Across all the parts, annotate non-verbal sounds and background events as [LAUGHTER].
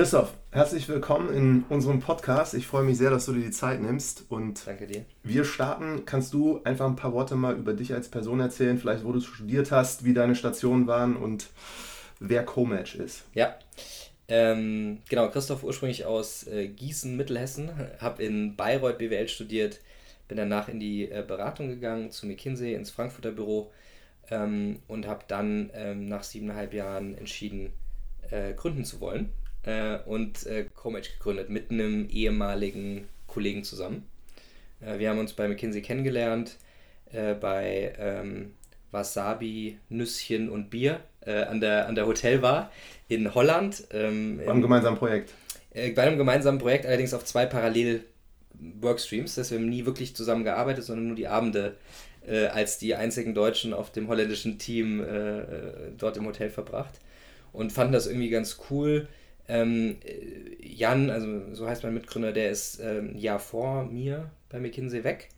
Christoph, herzlich willkommen in unserem Podcast. Ich freue mich sehr, dass du dir die Zeit nimmst. Und Danke dir. Wir starten. Kannst du einfach ein paar Worte mal über dich als Person erzählen? Vielleicht, wo du studiert hast, wie deine Stationen waren und wer Co-Match ist? Ja. Ähm, genau, Christoph ursprünglich aus äh, Gießen, Mittelhessen, habe in Bayreuth BWL studiert, bin danach in die äh, Beratung gegangen, zu McKinsey ins Frankfurter Büro ähm, und habe dann ähm, nach siebeneinhalb Jahren entschieden, äh, gründen zu wollen äh, und äh, Comatch gegründet mit einem ehemaligen Kollegen zusammen. Äh, wir haben uns bei McKinsey kennengelernt, äh, bei ähm, Wasabi, Nüsschen und Bier äh, an, der, an der Hotelbar in Holland. Ähm, bei einem gemeinsamen Projekt. Äh, bei einem gemeinsamen Projekt, allerdings auf zwei parallel Workstreams. Das wir haben nie wirklich zusammengearbeitet, sondern nur die Abende äh, als die einzigen Deutschen auf dem holländischen Team äh, dort im Hotel verbracht und fanden das irgendwie ganz cool. Ähm, Jan, also so heißt mein Mitgründer, der ist äh, ein Jahr vor mir bei McKinsey weg,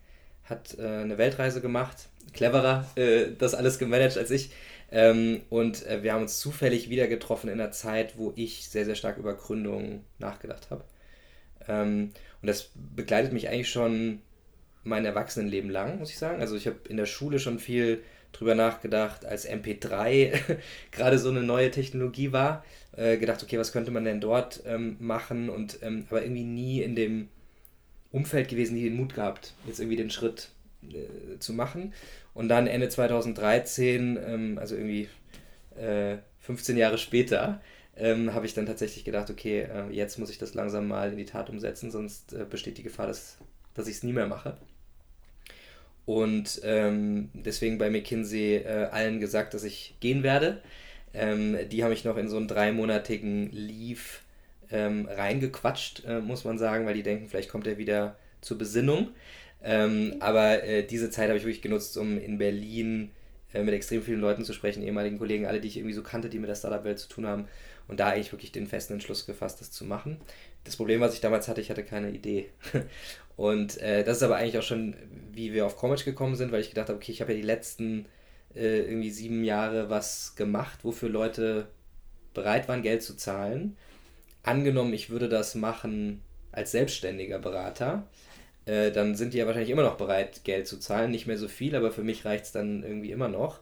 hat äh, eine Weltreise gemacht, cleverer äh, das alles gemanagt als ich. Ähm, und äh, wir haben uns zufällig wieder getroffen in einer Zeit, wo ich sehr, sehr stark über Gründung nachgedacht habe. Ähm, und das begleitet mich eigentlich schon mein Erwachsenenleben lang, muss ich sagen. Also ich habe in der Schule schon viel drüber nachgedacht, als MP3 [LAUGHS] gerade so eine neue Technologie war, äh, gedacht, okay, was könnte man denn dort ähm, machen und ähm, aber irgendwie nie in dem Umfeld gewesen, die den Mut gehabt, jetzt irgendwie den Schritt äh, zu machen. Und dann Ende 2013, ähm, also irgendwie äh, 15 Jahre später, ähm, habe ich dann tatsächlich gedacht, okay, äh, jetzt muss ich das langsam mal in die Tat umsetzen, sonst äh, besteht die Gefahr, dass, dass ich es nie mehr mache. Und ähm, deswegen bei McKinsey allen gesagt, dass ich gehen werde. Ähm, die haben mich noch in so einen dreimonatigen Leave ähm, reingequatscht, äh, muss man sagen, weil die denken, vielleicht kommt er wieder zur Besinnung. Ähm, aber äh, diese Zeit habe ich wirklich genutzt, um in Berlin äh, mit extrem vielen Leuten zu sprechen, ehemaligen Kollegen, alle, die ich irgendwie so kannte, die mit der Startup-Welt zu tun haben. Und da eigentlich wirklich den festen Entschluss gefasst, das zu machen. Das Problem, was ich damals hatte, ich hatte keine Idee. [LAUGHS] Und äh, das ist aber eigentlich auch schon, wie wir auf Commerce gekommen sind, weil ich gedacht habe, okay, ich habe ja die letzten äh, irgendwie sieben Jahre was gemacht, wofür Leute bereit waren, Geld zu zahlen. Angenommen, ich würde das machen als selbstständiger Berater, äh, dann sind die ja wahrscheinlich immer noch bereit, Geld zu zahlen. Nicht mehr so viel, aber für mich reicht es dann irgendwie immer noch.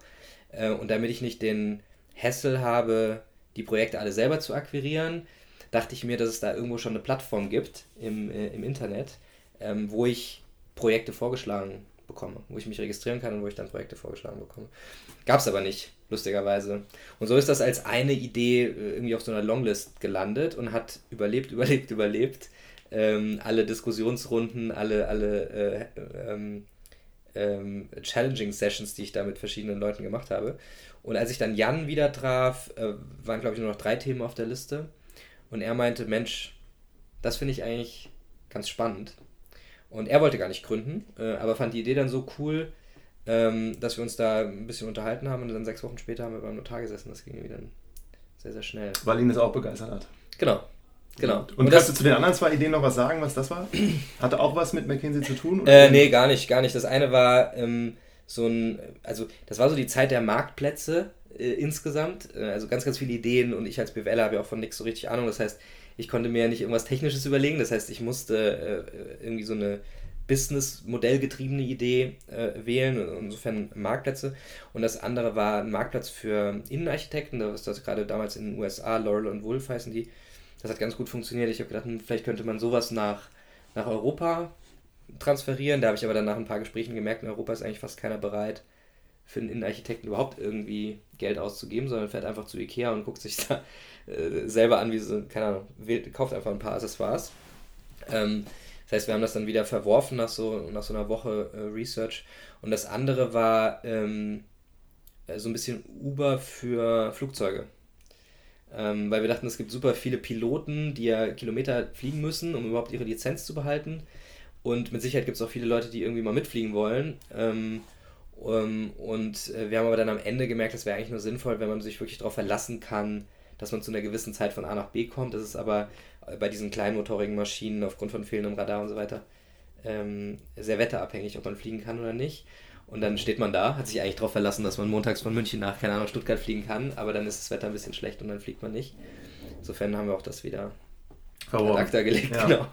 Äh, und damit ich nicht den Hassel habe, die Projekte alle selber zu akquirieren, dachte ich mir, dass es da irgendwo schon eine Plattform gibt im, äh, im Internet, ähm, wo ich Projekte vorgeschlagen bekomme, wo ich mich registrieren kann und wo ich dann Projekte vorgeschlagen bekomme. Gab es aber nicht, lustigerweise. Und so ist das als eine Idee äh, irgendwie auf so einer Longlist gelandet und hat überlebt, [LAUGHS] überlebt, überlebt. Ähm, alle Diskussionsrunden, alle, alle äh, ähm, ähm, Challenging Sessions, die ich da mit verschiedenen Leuten gemacht habe. Und als ich dann Jan wieder traf, äh, waren glaube ich nur noch drei Themen auf der Liste. Und er meinte, Mensch, das finde ich eigentlich ganz spannend. Und er wollte gar nicht gründen, äh, aber fand die Idee dann so cool, ähm, dass wir uns da ein bisschen unterhalten haben und dann sechs Wochen später haben wir beim Notar gesessen. Das ging irgendwie dann sehr, sehr schnell. Weil ihn das auch begeistert hat. Genau. Genau. Und, und kannst du zu den anderen zwei Ideen noch was sagen, was das war? [CLEARS THROAT] Hatte auch was mit McKinsey zu tun? Äh, nee, gar nicht, gar nicht. Das eine war ähm, so ein, also das war so die Zeit der Marktplätze äh, insgesamt. Äh, also ganz, ganz viele Ideen und ich als BWLer habe ja auch von nichts so richtig Ahnung. Das heißt, ich konnte mir ja nicht irgendwas Technisches überlegen. Das heißt, ich musste äh, irgendwie so eine Business-Modell-getriebene Idee äh, wählen, insofern Marktplätze. Und das andere war ein Marktplatz für Innenarchitekten, das ist das gerade damals in den USA, Laurel und Wolf heißen die. Das hat ganz gut funktioniert. Ich habe gedacht, hm, vielleicht könnte man sowas nach, nach Europa transferieren. Da habe ich aber dann nach ein paar Gesprächen gemerkt, in Europa ist eigentlich fast keiner bereit, für einen Innenarchitekten überhaupt irgendwie Geld auszugeben, sondern fährt einfach zu Ikea und guckt sich [LAUGHS] da äh, selber an, wie so, keine Ahnung, wählt, kauft einfach ein paar Accessoires. Ähm, das heißt, wir haben das dann wieder verworfen nach so, nach so einer Woche äh, Research. Und das andere war ähm, so ein bisschen Uber für Flugzeuge. Ähm, weil wir dachten, es gibt super viele Piloten, die ja Kilometer fliegen müssen, um überhaupt ihre Lizenz zu behalten. Und mit Sicherheit gibt es auch viele Leute, die irgendwie mal mitfliegen wollen. Ähm, um, und äh, wir haben aber dann am Ende gemerkt, es wäre eigentlich nur sinnvoll, wenn man sich wirklich darauf verlassen kann, dass man zu einer gewissen Zeit von A nach B kommt. Das ist aber bei diesen kleinmotorigen Maschinen aufgrund von fehlendem Radar und so weiter ähm, sehr wetterabhängig, ob man fliegen kann oder nicht. Und dann steht man da, hat sich eigentlich darauf verlassen, dass man montags von München nach, keine Ahnung, Stuttgart fliegen kann, aber dann ist das Wetter ein bisschen schlecht und dann fliegt man nicht. Insofern haben wir auch das wieder acta gelegt. Ja. Genau.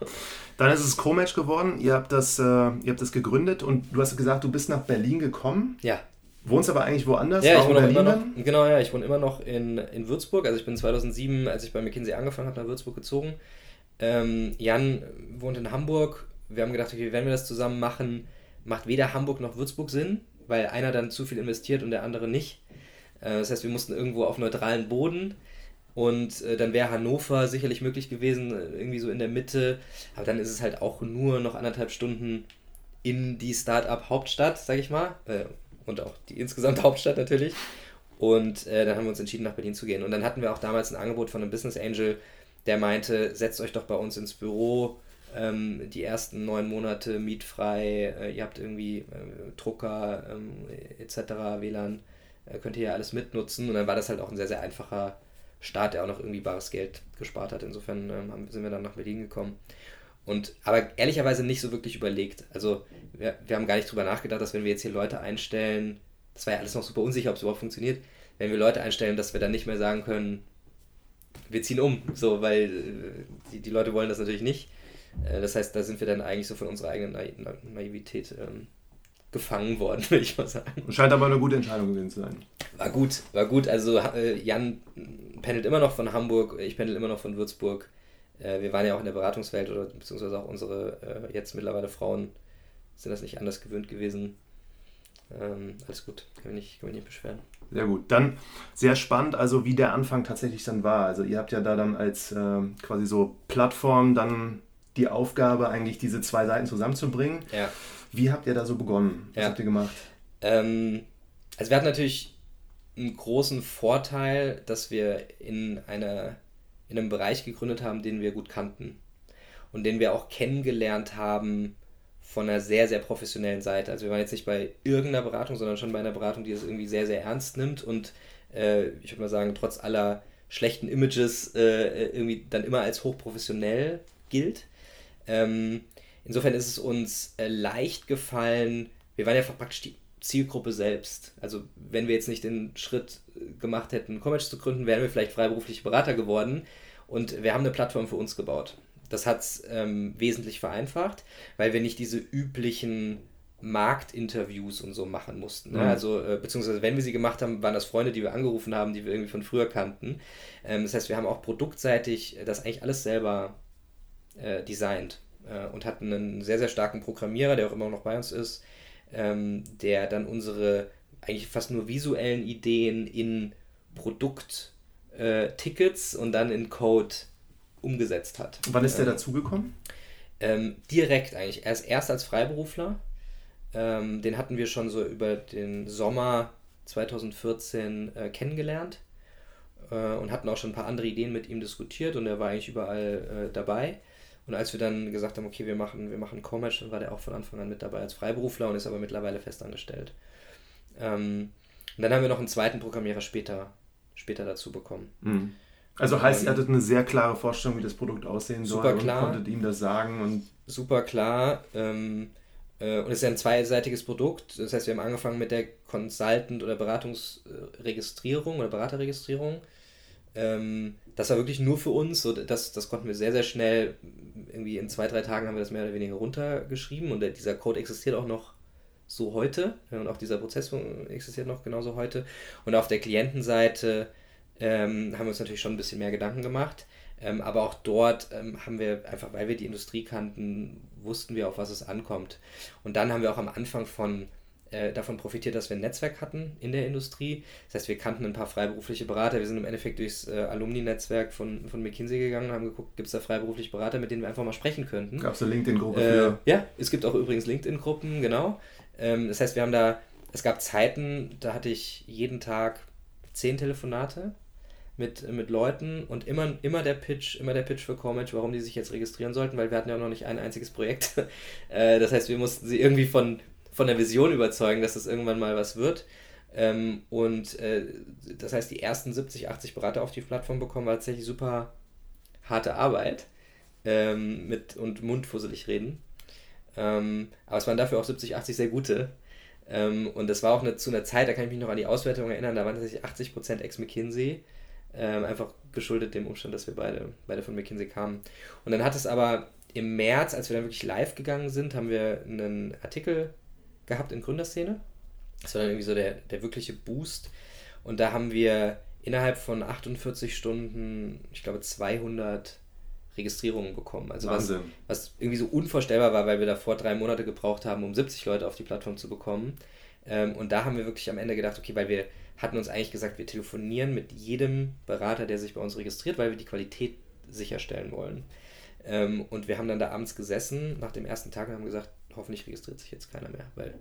Dann ist es Co-Match geworden, ihr habt, das, äh, ihr habt das gegründet und du hast gesagt, du bist nach Berlin gekommen. Ja. Wohnst aber eigentlich woanders? Ja, ich wohne immer noch, genau, ja, ich wohne immer noch in, in Würzburg. Also ich bin 2007, als ich bei McKinsey angefangen habe, nach Würzburg gezogen. Ähm, Jan wohnt in Hamburg. Wir haben gedacht, okay, wenn wir das zusammen machen, macht weder Hamburg noch Würzburg Sinn, weil einer dann zu viel investiert und der andere nicht. Äh, das heißt, wir mussten irgendwo auf neutralen Boden. Und äh, dann wäre Hannover sicherlich möglich gewesen, äh, irgendwie so in der Mitte. Aber dann ist es halt auch nur noch anderthalb Stunden in die Start-up-Hauptstadt, sag ich mal. Äh, und auch die insgesamt [LAUGHS] Hauptstadt natürlich. Und äh, dann haben wir uns entschieden, nach Berlin zu gehen. Und dann hatten wir auch damals ein Angebot von einem Business Angel, der meinte, setzt euch doch bei uns ins Büro, ähm, die ersten neun Monate mietfrei, äh, ihr habt irgendwie äh, Drucker ähm, etc., WLAN, äh, könnt ihr ja alles mitnutzen. Und dann war das halt auch ein sehr, sehr einfacher Start, der auch noch irgendwie bares Geld gespart hat. Insofern ähm, sind wir dann nach Berlin gekommen. Und aber ehrlicherweise nicht so wirklich überlegt. Also wir, wir haben gar nicht drüber nachgedacht, dass wenn wir jetzt hier Leute einstellen, das war ja alles noch super unsicher, ob es überhaupt funktioniert, wenn wir Leute einstellen, dass wir dann nicht mehr sagen können, wir ziehen um, so, weil äh, die, die Leute wollen das natürlich nicht. Äh, das heißt, da sind wir dann eigentlich so von unserer eigenen Na Naivität ähm, gefangen worden, [LAUGHS] würde ich mal sagen. Scheint aber eine gute Entscheidung gewesen zu sein. War gut, war gut. Also äh, Jan pendelt immer noch von Hamburg, ich pendel immer noch von Würzburg. Äh, wir waren ja auch in der Beratungswelt oder beziehungsweise auch unsere äh, jetzt mittlerweile Frauen sind das nicht anders gewöhnt gewesen. Ähm, alles gut, kann mich, nicht, kann mich nicht beschweren. Sehr gut. Dann sehr spannend, also wie der Anfang tatsächlich dann war. Also ihr habt ja da dann als äh, quasi so Plattform dann die Aufgabe, eigentlich diese zwei Seiten zusammenzubringen. Ja. Wie habt ihr da so begonnen? Was ja. habt ihr gemacht? Ähm, also wir hatten natürlich einen großen Vorteil, dass wir in, einer, in einem Bereich gegründet haben, den wir gut kannten und den wir auch kennengelernt haben von einer sehr, sehr professionellen Seite. Also wir waren jetzt nicht bei irgendeiner Beratung, sondern schon bei einer Beratung, die das irgendwie sehr, sehr ernst nimmt und äh, ich würde mal sagen, trotz aller schlechten Images äh, irgendwie dann immer als hochprofessionell gilt. Ähm, insofern ist es uns äh, leicht gefallen, wir waren ja praktisch die Zielgruppe selbst. Also wenn wir jetzt nicht den Schritt äh, gemacht hätten, Commerce zu gründen, wären wir vielleicht freiberufliche Berater geworden. Und wir haben eine Plattform für uns gebaut. Das hat es ähm, wesentlich vereinfacht, weil wir nicht diese üblichen Marktinterviews und so machen mussten. Ne? Mhm. Also, äh, beziehungsweise wenn wir sie gemacht haben, waren das Freunde, die wir angerufen haben, die wir irgendwie von früher kannten. Ähm, das heißt, wir haben auch produktseitig das eigentlich alles selber äh, designt äh, und hatten einen sehr, sehr starken Programmierer, der auch immer noch bei uns ist, ähm, der dann unsere eigentlich fast nur visuellen Ideen in Produkttickets äh, und dann in Code umgesetzt hat. Und wann ist der ähm, dazugekommen? Ähm, direkt eigentlich. Er ist erst als Freiberufler. Ähm, den hatten wir schon so über den Sommer 2014 äh, kennengelernt äh, und hatten auch schon ein paar andere Ideen mit ihm diskutiert und er war eigentlich überall äh, dabei. Und als wir dann gesagt haben, okay, wir machen, wir machen Commerce, dann war der auch von Anfang an mit dabei als Freiberufler und ist aber mittlerweile festangestellt. Ähm, und dann haben wir noch einen zweiten Programmierer später, später dazu bekommen. Mhm. Also heißt, ihr hattet eine sehr klare Vorstellung, wie das Produkt aussehen super soll klar, und konntet ihm das sagen. Und super klar. Ähm, äh, und es ist ja ein zweiseitiges Produkt. Das heißt, wir haben angefangen mit der Consultant- oder Beratungsregistrierung oder Beraterregistrierung. Ähm, das war wirklich nur für uns. So, das, das konnten wir sehr, sehr schnell, irgendwie in zwei, drei Tagen haben wir das mehr oder weniger runtergeschrieben und dieser Code existiert auch noch so heute und auch dieser Prozess existiert noch genauso heute. Und auf der Klientenseite ähm, haben wir uns natürlich schon ein bisschen mehr Gedanken gemacht. Ähm, aber auch dort ähm, haben wir einfach, weil wir die Industrie kannten, wussten wir, auf was es ankommt. Und dann haben wir auch am Anfang von äh, davon profitiert, dass wir ein Netzwerk hatten in der Industrie. Das heißt, wir kannten ein paar freiberufliche Berater. Wir sind im Endeffekt durchs äh, Alumni-Netzwerk von, von McKinsey gegangen und haben geguckt, gibt es da freiberufliche Berater, mit denen wir einfach mal sprechen könnten. Gab es eine LinkedIn-Gruppe äh, für? Ja, es gibt auch übrigens LinkedIn-Gruppen, genau. Ähm, das heißt, wir haben da, es gab Zeiten, da hatte ich jeden Tag zehn Telefonate mit, mit Leuten und immer, immer der Pitch, immer der Pitch für Corematch, warum die sich jetzt registrieren sollten, weil wir hatten ja noch nicht ein einziges Projekt. [LAUGHS] Äh, das heißt, wir mussten sie irgendwie von, von der Vision überzeugen, dass das irgendwann mal was wird. Ähm, und äh, das heißt, die ersten 70, 80 Berater auf die Plattform bekommen, war tatsächlich super harte Arbeit ähm, mit und mundfusselig reden. Ähm, aber es waren dafür auch 70, 80 sehr gute. Ähm, und das war auch eine, zu einer Zeit, da kann ich mich noch an die Auswertung erinnern, da waren tatsächlich 80% Ex-McKinsey. Ähm, einfach geschuldet dem Umstand, dass wir beide, beide von McKinsey kamen. Und dann hat es aber im März, als wir dann wirklich live gegangen sind, haben wir einen Artikel gehabt in Gründerszene. Das war dann irgendwie so der, der wirkliche Boost. Und da haben wir innerhalb von 48 Stunden, ich glaube, 200 Registrierungen bekommen. Also was, was irgendwie so unvorstellbar war, weil wir davor drei Monate gebraucht haben, um 70 Leute auf die Plattform zu bekommen. Ähm, und da haben wir wirklich am Ende gedacht, okay, weil wir hatten uns eigentlich gesagt, wir telefonieren mit jedem Berater, der sich bei uns registriert, weil wir die Qualität sicherstellen wollen. Ähm, und wir haben dann da abends gesessen nach dem ersten Tag und haben gesagt, hoffentlich registriert sich jetzt keiner mehr, weil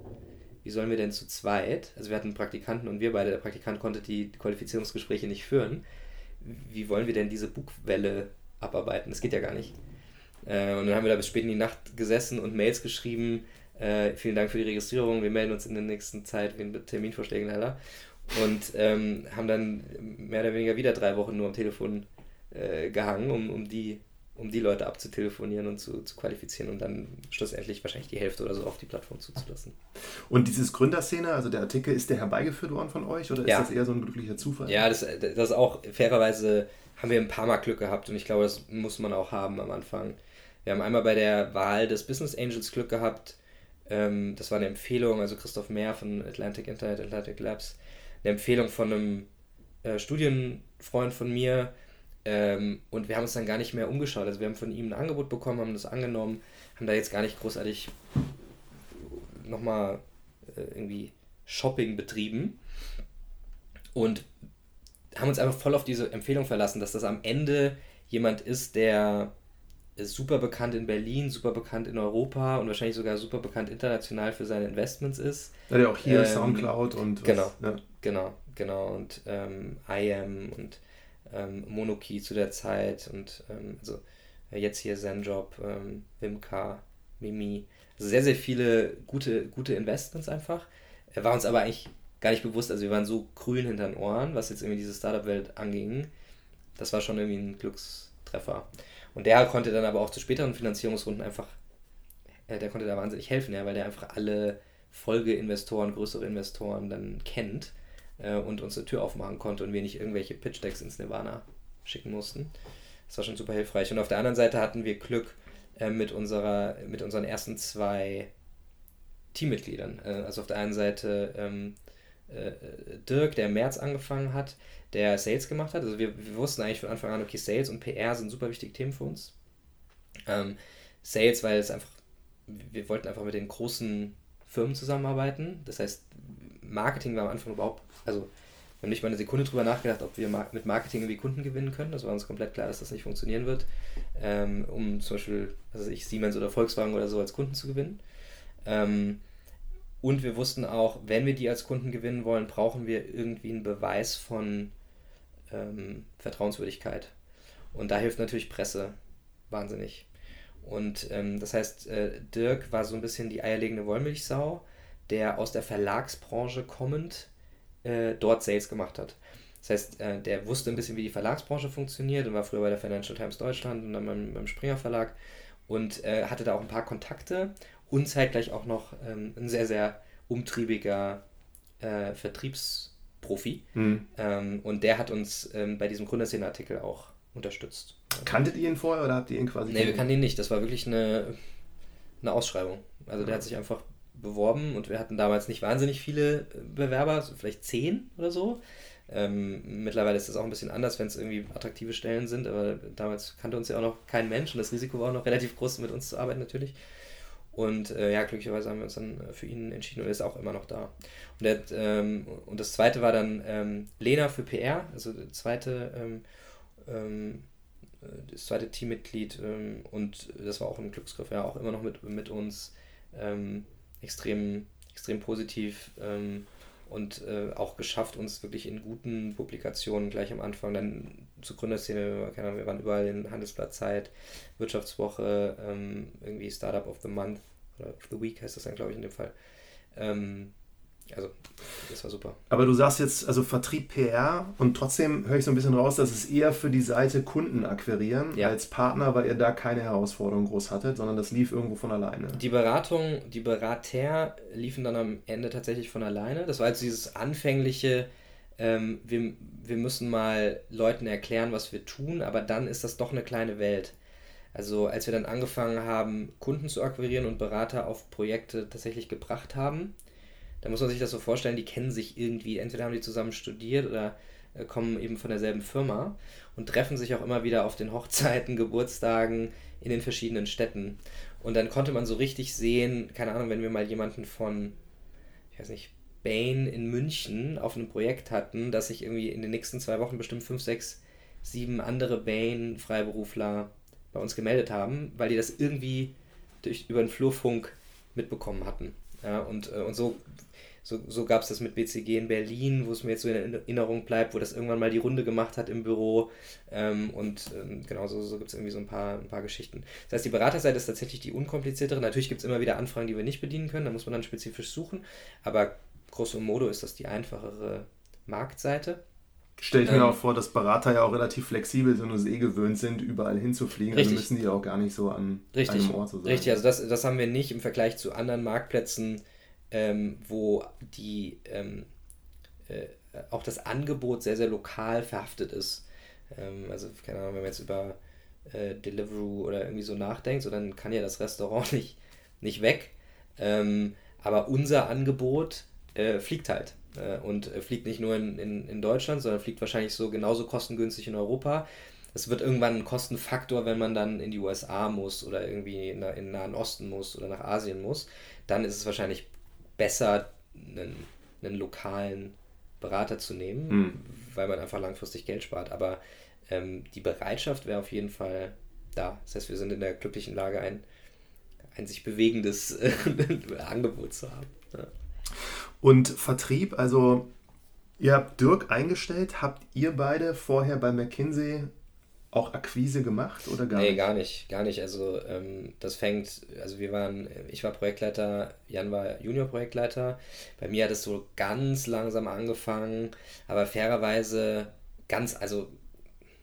wie sollen wir denn zu zweit, also wir hatten einen Praktikanten und wir beide, der Praktikant konnte die Qualifizierungsgespräche nicht führen, wie wollen wir denn diese Bugwelle abarbeiten? Das geht ja gar nicht. Äh, und dann haben wir da bis spät in die Nacht gesessen und Mails geschrieben, äh, vielen Dank für die Registrierung, wir melden uns in der nächsten Zeit wegen Terminvorschlägen leider und ähm, haben dann mehr oder weniger wieder drei Wochen nur am Telefon äh, gehangen, um, um, die, um die Leute abzutelefonieren und zu, zu qualifizieren und dann schlussendlich wahrscheinlich die Hälfte oder so auf die Plattform zuzulassen. Und dieses Gründerszene, also der Artikel, ist der herbeigeführt worden von euch oder ist ja. das eher so ein glücklicher Zufall? Ja, das, das ist auch fairerweise haben wir ein paar Mal Glück gehabt und ich glaube, das muss man auch haben am Anfang. Wir haben einmal bei der Wahl des Business Angels Glück gehabt. Ähm, das war eine Empfehlung, also Christoph Mehr von Atlantic Internet, Atlantic Labs, eine Empfehlung von einem äh, Studienfreund von mir. Ähm, und wir haben uns dann gar nicht mehr umgeschaut. Also wir haben von ihm ein Angebot bekommen, haben das angenommen, haben da jetzt gar nicht großartig nochmal äh, irgendwie Shopping betrieben. Und haben uns einfach voll auf diese Empfehlung verlassen, dass das am Ende jemand ist, der super bekannt in Berlin, super bekannt in Europa und wahrscheinlich sogar super bekannt international für seine Investments ist. Ja, der auch hier ähm, Soundcloud und genau, was, ja. genau, genau und ähm, IAM und ähm, Monokey zu der Zeit und ähm, also jetzt hier Zenjob, ähm, Wimka, Mimi, also sehr sehr viele gute gute Investments einfach. Er war uns aber eigentlich gar nicht bewusst, also wir waren so grün hinter den Ohren, was jetzt irgendwie diese Startup-Welt anging. Das war schon irgendwie ein Glückstreffer. Und der konnte dann aber auch zu späteren Finanzierungsrunden einfach, äh, der konnte da wahnsinnig helfen, ja, weil der einfach alle Folgeinvestoren, größere Investoren dann kennt äh, und uns eine Tür aufmachen konnte und wir nicht irgendwelche Pitch-Decks ins Nirvana schicken mussten. Das war schon super hilfreich. Und auf der anderen Seite hatten wir Glück äh, mit, unserer, mit unseren ersten zwei Teammitgliedern. Äh, also auf der einen Seite ähm, äh, Dirk, der im März angefangen hat, der Sales gemacht hat. Also wir, wir wussten eigentlich von Anfang an, okay, Sales und PR sind super wichtige Themen für uns. Ähm, Sales, weil es einfach, wir wollten einfach mit den großen Firmen zusammenarbeiten. Das heißt, Marketing war am Anfang überhaupt, also wir haben nicht mal eine Sekunde drüber nachgedacht, ob wir mit Marketing irgendwie Kunden gewinnen können. Das war uns komplett klar, dass das nicht funktionieren wird, ähm, um zum Beispiel, also ich Siemens oder Volkswagen oder so als Kunden zu gewinnen. Ähm, und wir wussten auch, wenn wir die als Kunden gewinnen wollen, brauchen wir irgendwie einen Beweis von ähm, Vertrauenswürdigkeit. Und da hilft natürlich Presse wahnsinnig. Und ähm, das heißt, äh, Dirk war so ein bisschen die eierlegende Wollmilchsau, der aus der Verlagsbranche kommend äh, dort Sales gemacht hat. Das heißt, äh, der wusste ein bisschen, wie die Verlagsbranche funktioniert und war früher bei der Financial Times Deutschland und dann beim, beim Springer Verlag und äh, hatte da auch ein paar Kontakte und zeitgleich auch noch ähm, ein sehr, sehr umtriebiger äh, Vertriebsprofi. Mhm. Ähm, und der hat uns ähm, bei diesem Gründerszene-Artikel auch unterstützt. Kanntet ihr ihn vorher oder habt ihr ihn quasi? Nee, wir kannten ihn nicht. Das war wirklich eine, eine Ausschreibung. Also der hat sich einfach beworben und wir hatten damals nicht wahnsinnig viele äh, Bewerber, vielleicht zehn oder so. Ähm, mittlerweile ist das auch ein bisschen anders, wenn es irgendwie attraktive Stellen sind, aber damals kannte uns ja auch noch kein Mensch und das Risiko war auch noch relativ groß, mit uns zu arbeiten natürlich. Und äh, ja, glücklicherweise haben wir uns dann äh, für ihn entschieden und er ist auch immer noch da. Und, der, ähm, und das zweite war dann ähm, Lena für PR, also das zweite, ähm, ähm das zweite Teammitglied ähm, und das war auch ein Glücksgriff, ja, auch immer noch mit, mit uns ähm, extrem, extrem positiv und äh, auch geschafft, uns wirklich in guten Publikationen gleich am Anfang dann zur Gründerszene, keine Ahnung, wir waren überall in Handelsblatt Zeit, Wirtschaftswoche, ähm, irgendwie Startup of the Month oder of the Week heißt das dann, glaube ich, in dem Fall. Ähm, also, das war super. Aber du sagst jetzt, also Vertrieb PR und trotzdem höre ich so ein bisschen raus, dass es eher für die Seite Kunden akquirieren ja. als Partner, weil ihr da keine Herausforderung groß hattet, sondern das lief irgendwo von alleine. Die Beratung, die Berater liefen dann am Ende tatsächlich von alleine. Das war jetzt dieses anfängliche, ähm, wir, wir müssen mal Leuten erklären, was wir tun, aber dann ist das doch eine kleine Welt. Also als wir dann angefangen haben, Kunden zu akquirieren und Berater auf Projekte tatsächlich gebracht haben, da muss man sich das so vorstellen, die kennen sich irgendwie, entweder haben die zusammen studiert oder äh, kommen eben von derselben Firma und treffen sich auch immer wieder auf den Hochzeiten, [LAUGHS] Geburtstagen in den verschiedenen Städten. Und dann konnte man so richtig sehen, keine Ahnung, wenn wir mal jemanden von, ich weiß nicht, Bain in München auf einem Projekt hatten, dass sich irgendwie in den nächsten zwei Wochen bestimmt fünf, sechs, sieben andere Bain-Freiberufler bei uns gemeldet haben, weil die das irgendwie durch, über den Flurfunk mitbekommen hatten. Ja, und, äh, und so so, so gab es das mit BCG in Berlin, wo es mir jetzt so in Erinnerung bleibt, wo das irgendwann mal die Runde gemacht hat im Büro. Ähm, und ähm, genau so, so gibt es irgendwie so ein paar, ein paar Geschichten. Das heißt, die Beraterseite ist tatsächlich die unkompliziertere. Natürlich gibt es immer wieder Anfragen, die wir nicht bedienen können, da muss man dann spezifisch suchen. Aber grosso modo ist das die einfachere Marktseite. Stelle ich mir ähm, auch vor, dass Berater ja auch relativ flexibel sind und es eh gewöhnt sind, überall hinzufliegen. Also richtig. Also müssen die auch gar nicht so an richtig, einem Ort so sein. Richtig, also das, das haben wir nicht im Vergleich zu anderen Marktplätzen ähm, wo die ähm, äh, auch das Angebot sehr, sehr lokal verhaftet ist. Ähm, also, keine Ahnung, wenn man jetzt über äh, Deliveroo oder irgendwie so nachdenkt, so dann kann ja das Restaurant [LAUGHS] nicht, nicht weg. Ähm, aber unser Angebot äh, fliegt halt. Äh, und äh, fliegt nicht nur in, in, in Deutschland, sondern fliegt wahrscheinlich so genauso kostengünstig in Europa. Es wird irgendwann ein Kostenfaktor, wenn man dann in die USA muss oder irgendwie in, in den Nahen Osten muss oder nach Asien muss. Dann ist es wahrscheinlich besser, einen, einen lokalen Berater zu nehmen, mhm. weil man einfach langfristig Geld spart. Aber ähm, die Bereitschaft wäre auf jeden Fall da. Das heißt, wir sind in der glücklichen Lage, ein, ein sich bewegendes äh, [LAUGHS] Angebot zu haben. Ja. Und Vertrieb, also ihr habt Dirk eingestellt, habt ihr beide vorher bei McKinsey auch Akquise gemacht oder gar nee, nicht? gar nicht, gar nicht. Also ähm, das fängt, also wir waren, ich war Projektleiter, Jan war Junior-Projektleiter. Bei mir hat es so ganz langsam angefangen, aber fairerweise ganz, also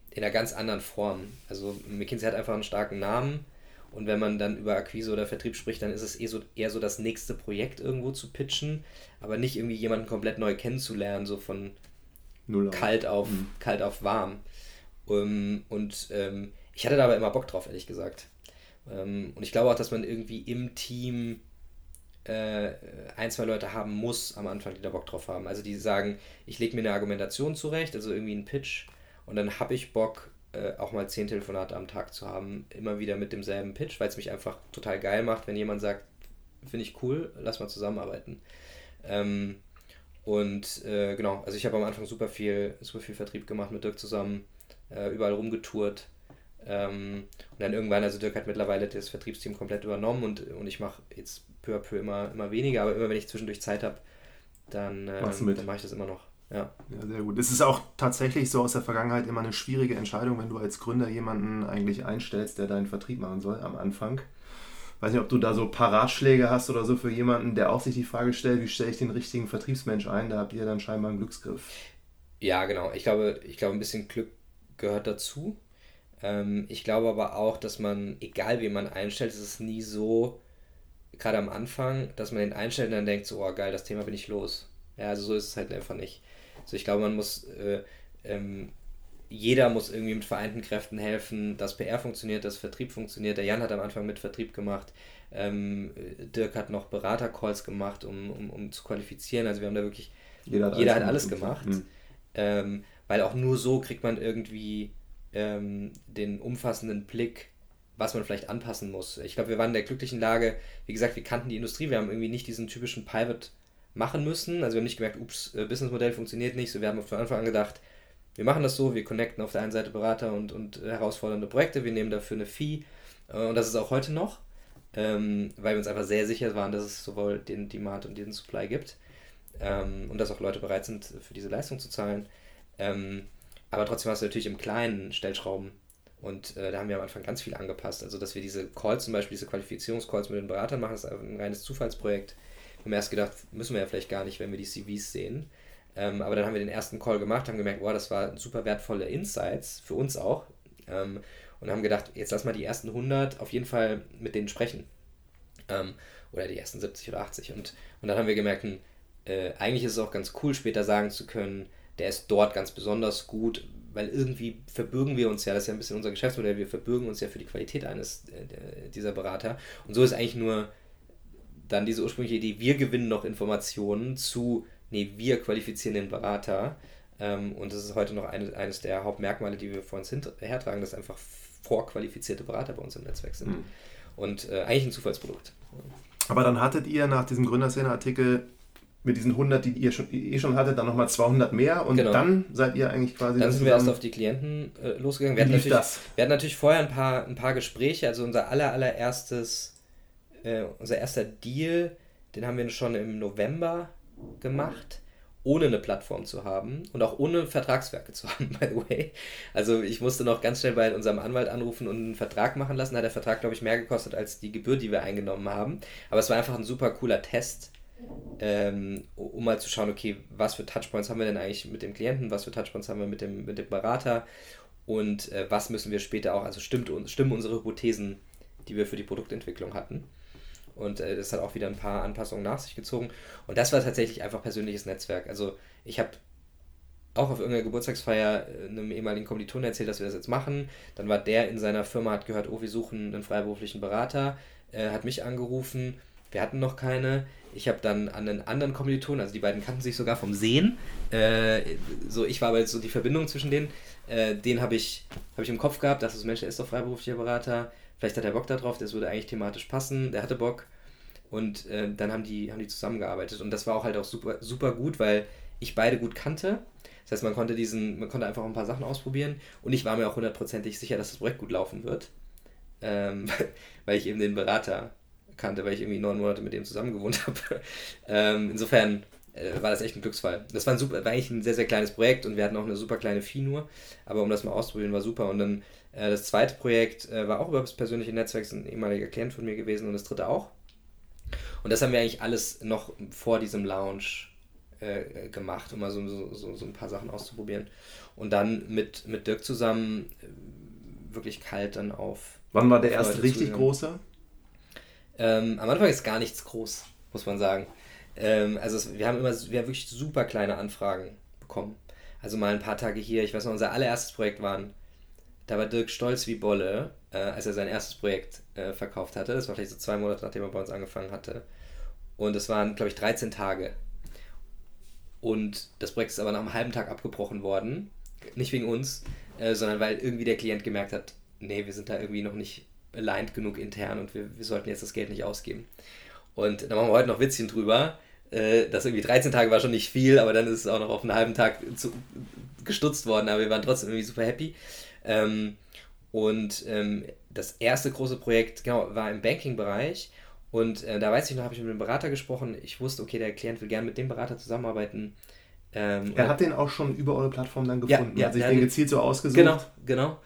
in einer ganz anderen Form. Also McKinsey hat einfach einen starken Namen und wenn man dann über Akquise oder Vertrieb spricht, dann ist es eher so, eher so das nächste Projekt irgendwo zu pitchen, aber nicht irgendwie jemanden komplett neu kennenzulernen, so von Null kalt auf, mhm. kalt auf warm. Um, ähm, und ähm, ich hatte da aber immer Bock drauf, ehrlich gesagt. Ähm, und ich glaube auch, dass man irgendwie im Team äh, ein, zwei Leute haben muss am Anfang, die da Bock drauf haben. Also die sagen, ich lege mir eine Argumentation zurecht, also irgendwie einen Pitch, und dann habe ich Bock, äh, auch mal zehn Telefonate am Tag zu haben, immer wieder mit demselben Pitch, weil es mich einfach total geil macht, wenn jemand sagt, finde ich cool, lass mal zusammenarbeiten. Ähm, und äh, genau, also ich habe am Anfang super viel, super viel Vertrieb gemacht mit Dirk zusammen äh, überall rumgetourt. Ähm, und dann irgendwann, also Dirk hat mittlerweile das Vertriebsteam komplett übernommen und, und ich mache jetzt peu à peu immer, immer weniger, aber immer wenn ich zwischendurch Zeit habe, dann, äh, dann mache ich das immer noch. Ja. ja, sehr gut. Es ist auch tatsächlich so aus der Vergangenheit immer eine schwierige Entscheidung, wenn du als Gründer jemanden eigentlich einstellst, der deinen Vertrieb machen soll am Anfang. Weiß nicht, ob du da so ein paar Ratschläge hast oder so für jemanden, der auch sich die Frage stellt, wie stelle ich den richtigen Vertriebsmensch ein? Da habt ihr dann scheinbar einen Glücksgriff. Ja, genau. Ich glaube, ich glaube ein bisschen Glück gehört dazu. Ähm, ich glaube aber auch, dass man, egal wie man einstellt, ist es nie so, gerade am Anfang, dass man den einstellt und dann denkt, so, oh geil, das Thema bin ich los. Ja, also so ist es halt einfach nicht. Also ich glaube, man muss, äh, ähm, jeder muss irgendwie mit vereinten Kräften helfen, dass PR funktioniert, dass Vertrieb funktioniert. Der Jan hat am Anfang mit Vertrieb gemacht. Ähm, Dirk hat noch Beratercalls gemacht, um, um, um zu qualifizieren. Also wir haben da wirklich, jeder hat jeder alles, hat alles gemacht. Mhm. Ähm, weil auch nur so kriegt man irgendwie ähm, den umfassenden Blick, was man vielleicht anpassen muss. Ich glaube, wir waren in der glücklichen Lage, wie gesagt, wir kannten die Industrie, wir haben irgendwie nicht diesen typischen Pivot machen müssen. Also wir haben nicht gemerkt, ups, äh, Businessmodell funktioniert nicht. So, wir haben von Anfang an gedacht, wir machen das so, wir connecten auf der einen Seite Berater und, und herausfordernde Projekte, wir nehmen dafür eine Fee äh, und das ist auch heute noch, ähm, weil wir uns einfach sehr sicher waren, dass es sowohl den Demand und den Supply gibt. ähm, und dass auch Leute bereit sind, für diese Leistung zu zahlen. Ähm, aber trotzdem hast du natürlich im kleinen Stellschrauben und äh, da haben wir am Anfang ganz viel angepasst. Also, dass wir diese Calls, zum Beispiel diese Qualifizierungscalls mit den Beratern machen, ist ein reines Zufallsprojekt. Wir haben erst gedacht, müssen wir ja vielleicht gar nicht, wenn wir die CVs sehen. Ähm, aber dann haben wir den ersten Call gemacht, haben gemerkt, wow, das war super wertvolle Insights, für uns auch. Ähm, und haben gedacht, jetzt lass mal die ersten 100 auf jeden Fall mit denen sprechen. Ähm, oder die ersten 70 oder 80. Und, und dann haben wir gemerkt, hm, äh, eigentlich ist es auch ganz cool, später sagen zu können, der ist dort ganz besonders gut, weil irgendwie verbürgen wir uns ja, das ist ja ein bisschen unser Geschäftsmodell, wir verbürgen uns ja für die Qualität eines äh, dieser Berater. Und so ist eigentlich nur dann diese ursprüngliche Idee, wir gewinnen noch Informationen zu, nee, wir qualifizieren den Berater. Ähm, und das ist heute noch eine, eines der Hauptmerkmale, die wir vor uns hertragen, dass einfach vorqualifizierte Berater bei uns im Netzwerk sind. Mhm. Und äh, eigentlich ein Zufallsprodukt. Aber dann hattet ihr nach diesem Gründerszene-Artikel mit diesen 100, die ihr schon, eh schon hattet, dann nochmal 200 mehr und genau. dann seid ihr eigentlich quasi. Dann sind wir erst auf die Klienten äh, losgegangen. Wir hatten, natürlich, das? wir hatten natürlich vorher ein paar, ein paar Gespräche. Also unser aller, allererstes, äh, unser erster Deal, den haben wir schon im November gemacht ohne eine Plattform zu haben und auch ohne Vertragswerke zu [LAUGHS] haben, by the way. Also ich musste noch ganz schnell bei unserem Anwalt anrufen und einen Vertrag machen lassen. Da hat der Vertrag, glaube ich, mehr gekostet als die Gebühr, die wir eingenommen haben. Aber es war einfach ein super cooler Test, ähm, um mal zu schauen, okay, was für Touchpoints haben wir denn eigentlich mit dem Klienten, was für Touchpoints haben wir mit dem, mit dem Berater und äh, was müssen wir später auch, also stimmt, stimmen unsere Hypothesen, die wir für die Produktentwicklung hatten. Und äh, das hat auch wieder ein paar Anpassungen nach sich gezogen. Und das war tatsächlich einfach persönliches Netzwerk. Also ich habe auch auf irgendeiner Geburtstagsfeier äh, einem ehemaligen Kommilitonen erzählt, dass wir das jetzt machen. Dann war der in seiner Firma, hat gehört, oh, wir suchen einen freiberuflichen Berater, äh, hat mich angerufen. Wir hatten noch keine. Ich habe dann an einen anderen Kommilitonen, also die beiden kannten sich sogar vom Sehen. Äh, so, ich war aber jetzt so die Verbindung zwischen denen. Äh, den habe ich, hab ich im Kopf gehabt, dass das Mensch, der ist doch freiberuflicher Berater Vielleicht hat er Bock darauf, das würde eigentlich thematisch passen, der hatte Bock. Und äh, dann haben die, haben die zusammengearbeitet. Und das war auch halt auch super, super gut, weil ich beide gut kannte. Das heißt, man konnte diesen, man konnte einfach ein paar Sachen ausprobieren und ich war mir auch hundertprozentig sicher, dass das Projekt gut laufen wird. Ähm, [LAUGHS] weil ich eben den Berater kannte, weil ich irgendwie neun Monate mit dem zusammen gewohnt [LAUGHS] habe. ähm, insofern äh, war das echt ein Glücksfall. Das war, ein super, war eigentlich ein sehr, sehr kleines Projekt und wir hatten auch eine super kleine Fee nur. Aber um das mal auszuprobieren, war super. Und dann äh, das zweite Projekt äh, war auch über das persönliche Netzwerk, ist ein ehemaliger Klient von mir gewesen und das dritte auch. Und das haben wir eigentlich alles noch vor diesem Launch äh, gemacht, um mal so, so, so, ein paar Sachen auszuprobieren. Und dann mit, mit Dirk zusammen äh, wirklich kalt dann auf. Wann war der erste richtig große? Ähm, am Anfang ist gar nichts groß, muss man sagen. Ähm, also es, wir haben immer wir haben wirklich super kleine Anfragen bekommen. Also mal ein paar Tage hier. Ich weiß noch, unser allererstes Projekt waren da war Dirk stolz wie Bolle, äh, als er sein erstes Projekt äh, verkauft hatte. Das war vielleicht so zwei Monate, nachdem er bei uns angefangen hatte. Und es waren, glaube ich, 13 Tage. Und das Projekt ist aber nach einem halben Tag abgebrochen worden. Nicht wegen uns, äh, sondern weil irgendwie der Klient gemerkt hat, nee, wir sind da irgendwie noch nicht aligned genug intern und wir, wir sollten jetzt das Geld nicht ausgeben. Und da machen wir heute noch Witzchen drüber. Äh, dass irgendwie 13 Tage war schon nicht viel, aber dann ist es auch noch auf einen halben Tag zu, gestutzt worden, aber wir waren trotzdem irgendwie super happy. Ähm, und ähm, das erste große Projekt genau, war im Banking-Bereich. Und äh, da weiß ich noch, habe ich mit einem Berater gesprochen. Ich wusste, okay, der Klient will gerne mit dem Berater zusammenarbeiten. Ähm, er hat den auch schon über eure Plattform dann gefunden, ja, ja, hat sich den gezielt so ausgesucht. Genau, genau.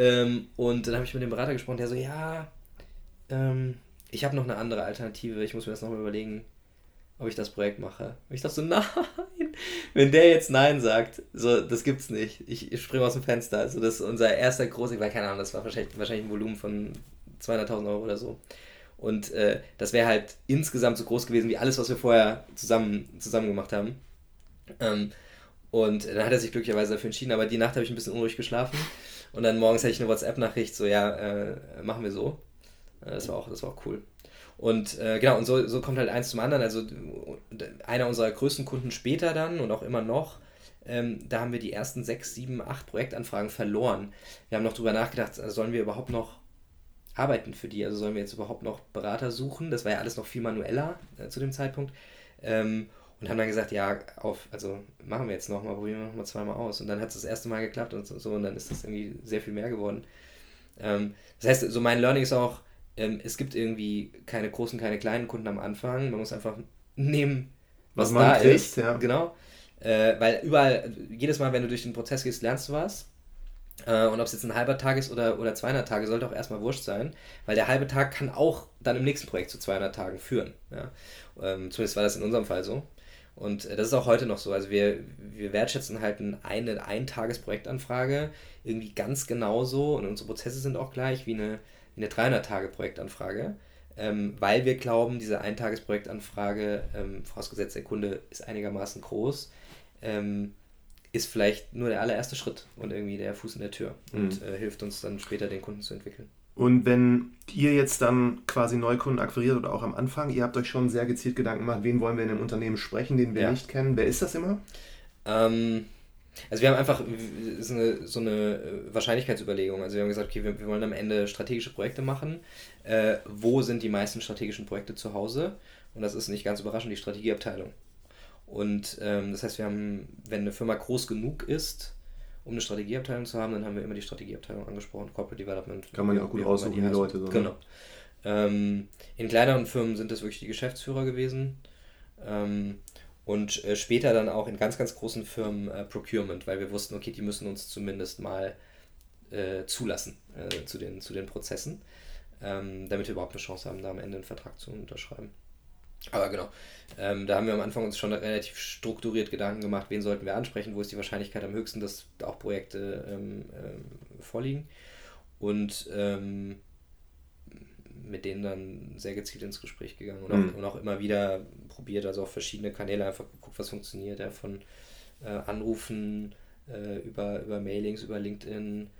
Ähm, und dann habe ich mit dem Berater gesprochen, der so, ja, ähm, ich habe noch eine andere Alternative, ich muss mir das nochmal überlegen ob ich das Projekt mache. Und ich dachte so, [LAUGHS] nein, wenn der jetzt Nein sagt, so, das gibt's nicht. Ich, ich springe aus dem Fenster. Also das ist unser erster großer, weil keine Ahnung, das war wahrscheinlich, wahrscheinlich ein Volumen von 200.000 Euro oder so. Und äh, das wäre halt insgesamt so groß gewesen wie alles, was wir vorher zusammen, zusammen gemacht haben. Ähm, und dann hat er sich glücklicherweise dafür entschieden, aber die Nacht habe ich ein bisschen unruhig geschlafen. Und dann morgens hatte ich eine WhatsApp-Nachricht, so, ja, äh, machen wir so. Äh, das, war auch, das war auch cool. Und äh, genau, und so, so kommt halt eins zum anderen. Also einer unserer größten Kunden später dann und auch immer noch, ähm, da haben wir die ersten sechs, sieben, acht Projektanfragen verloren. Wir haben noch drüber nachgedacht, also sollen wir überhaupt noch arbeiten für die? Also sollen wir jetzt überhaupt noch Berater suchen? Das war ja alles noch viel manueller äh, zu dem Zeitpunkt. Ähm, und haben dann gesagt, ja, auf, also machen wir jetzt nochmal, probieren wir nochmal zweimal aus. Und dann hat es das erste Mal geklappt und so, und dann ist das irgendwie sehr viel mehr geworden. Ähm, das heißt, so mein Learning ist auch, ähm, es gibt irgendwie keine großen, keine kleinen Kunden am Anfang. Man muss einfach nehmen, was, was man da kriegt, ist. Ja. Genau. Äh, weil überall, jedes Mal, wenn du durch den Prozess gehst, lernst du was. Äh, und ob es jetzt ein halber Tag ist oder, oder 200 Tage, sollte auch erstmal wurscht sein, weil der halbe Tag kann auch dann im nächsten Projekt zu 200 Tagen führen. Ja? Ähm, zumindest war das in unserem Fall so. Und äh, das ist auch heute noch so. Also wir, wir wertschätzen halt eine Eintagesprojektanfrage irgendwie ganz genauso und unsere Prozesse sind auch gleich wie eine, wie eine 300-Tage-Projektanfrage ähm, weil wir glauben, diese Eintagesprojektanfrage, ähm, vorausgesetzt der Kunde ist einigermaßen groß, ähm, ist vielleicht nur der allererste Schritt und irgendwie der Fuß in der Tür und mhm. äh, hilft uns dann später den Kunden zu entwickeln. Und wenn ihr jetzt dann quasi Neukunden akquiriert oder auch am Anfang, ihr habt euch schon sehr gezielt Gedanken gemacht, wen wollen wir in dem Unternehmen sprechen, den wir ja. nicht kennen. Wer ist das immer? Ähm, also wir haben einfach so eine, so eine äh, Wahrscheinlichkeitsüberlegung. Also wir haben gesagt, okay, wir, wir wollen am Ende strategische Projekte machen. Äh, wo sind die meisten strategischen Projekte zu Hause? Und das ist nicht ganz überraschend die Strategieabteilung. Und ähm, das heißt, wir haben, wenn eine Firma groß genug ist, um eine Strategieabteilung zu haben, dann haben wir immer die Strategieabteilung angesprochen, Corporate Development. Kann man ja auch gut aussuchen, die, die Leute. So, ne? genau. Ähm, in kleineren Firmen sind das wirklich die Geschäftsführer gewesen. Ähm, und äh, später dann auch in ganz, ganz großen Firmen äh, Procurement, weil wir wussten, okay, die müssen uns zumindest mal äh, zulassen äh, zu, den, zu den Prozessen, ähm, damit wir überhaupt eine Chance haben, da am Ende einen Vertrag zu unterschreiben. Aber genau, ähm, da haben wir am Anfang uns schon relativ strukturiert Gedanken gemacht, wen sollten wir ansprechen, wo ist die Wahrscheinlichkeit am höchsten, dass auch Projekte ähm, ähm vorliegen. Und ähm, mit denen dann sehr gezielt ins Gespräch gegangen und auch, mhm. und auch immer wieder probiert, also auf verschiedene Kanäle einfach geguckt, was funktioniert, ja, von äh, Anrufen äh, über, über Mailings, über LinkedIn,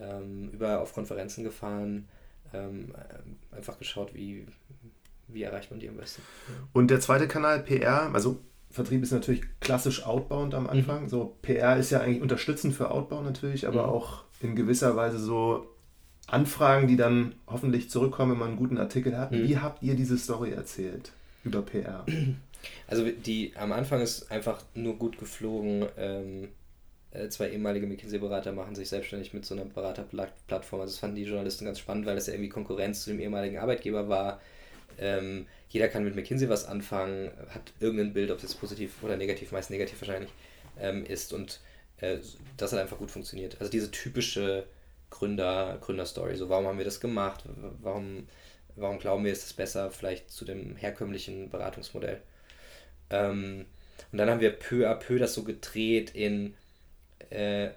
ähm, über auf Konferenzen gefahren, ähm, einfach geschaut, wie, wie erreicht man die am besten. Und der zweite Kanal, PR, also Vertrieb ist natürlich klassisch outbound am. Anfang. Mhm. So PR ist ja eigentlich unterstützend für Outbound natürlich, aber mhm. auch in gewisser Weise so Anfragen, die dann hoffentlich zurückkommen, wenn man einen guten Artikel hat. Mhm. Wie habt ihr diese Story erzählt über PR? Also die am Anfang ist einfach nur gut geflogen. Ähm, äh, zwei ehemalige McKinsey-Berater machen sich selbstständig mit so einer Beraterplattform. Also das fanden die Journalisten ganz spannend, weil das ja irgendwie Konkurrenz zu dem ehemaligen Arbeitgeber war. Ähm, jeder kann mit McKinsey was anfangen, hat irgendein Bild, ob es positiv oder negativ, meist negativ wahrscheinlich, ähm, ist. Und äh, das hat einfach gut funktioniert. Also diese typische Gründer, Gründerstory. So, warum haben wir das gemacht? Warum, warum glauben wir, ist es besser vielleicht zu dem herkömmlichen Beratungsmodell? Ähm, und dann haben wir peu à peu das so gedreht in, äh,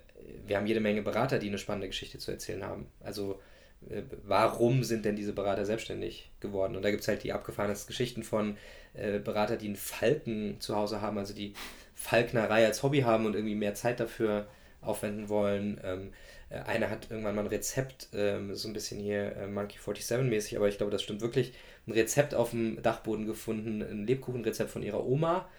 wir haben jede Menge Berater, die eine spannende Geschichte zu erzählen haben. Also, warum sind denn diese Berater selbstständig geworden? Und da gibt es halt die abgefahrensten Geschichten von äh, Berater, die einen Falken zu Hause haben, also die Falknerei als Hobby haben und irgendwie mehr Zeit dafür aufwenden wollen. Ähm, äh, einer hat irgendwann mal ein Rezept, ähm, so ein bisschen hier äh, Monkey 47 mäßig, aber ich glaube, das stimmt wirklich, ein Rezept auf dem Dachboden gefunden, ein Lebkuchenrezept von ihrer Oma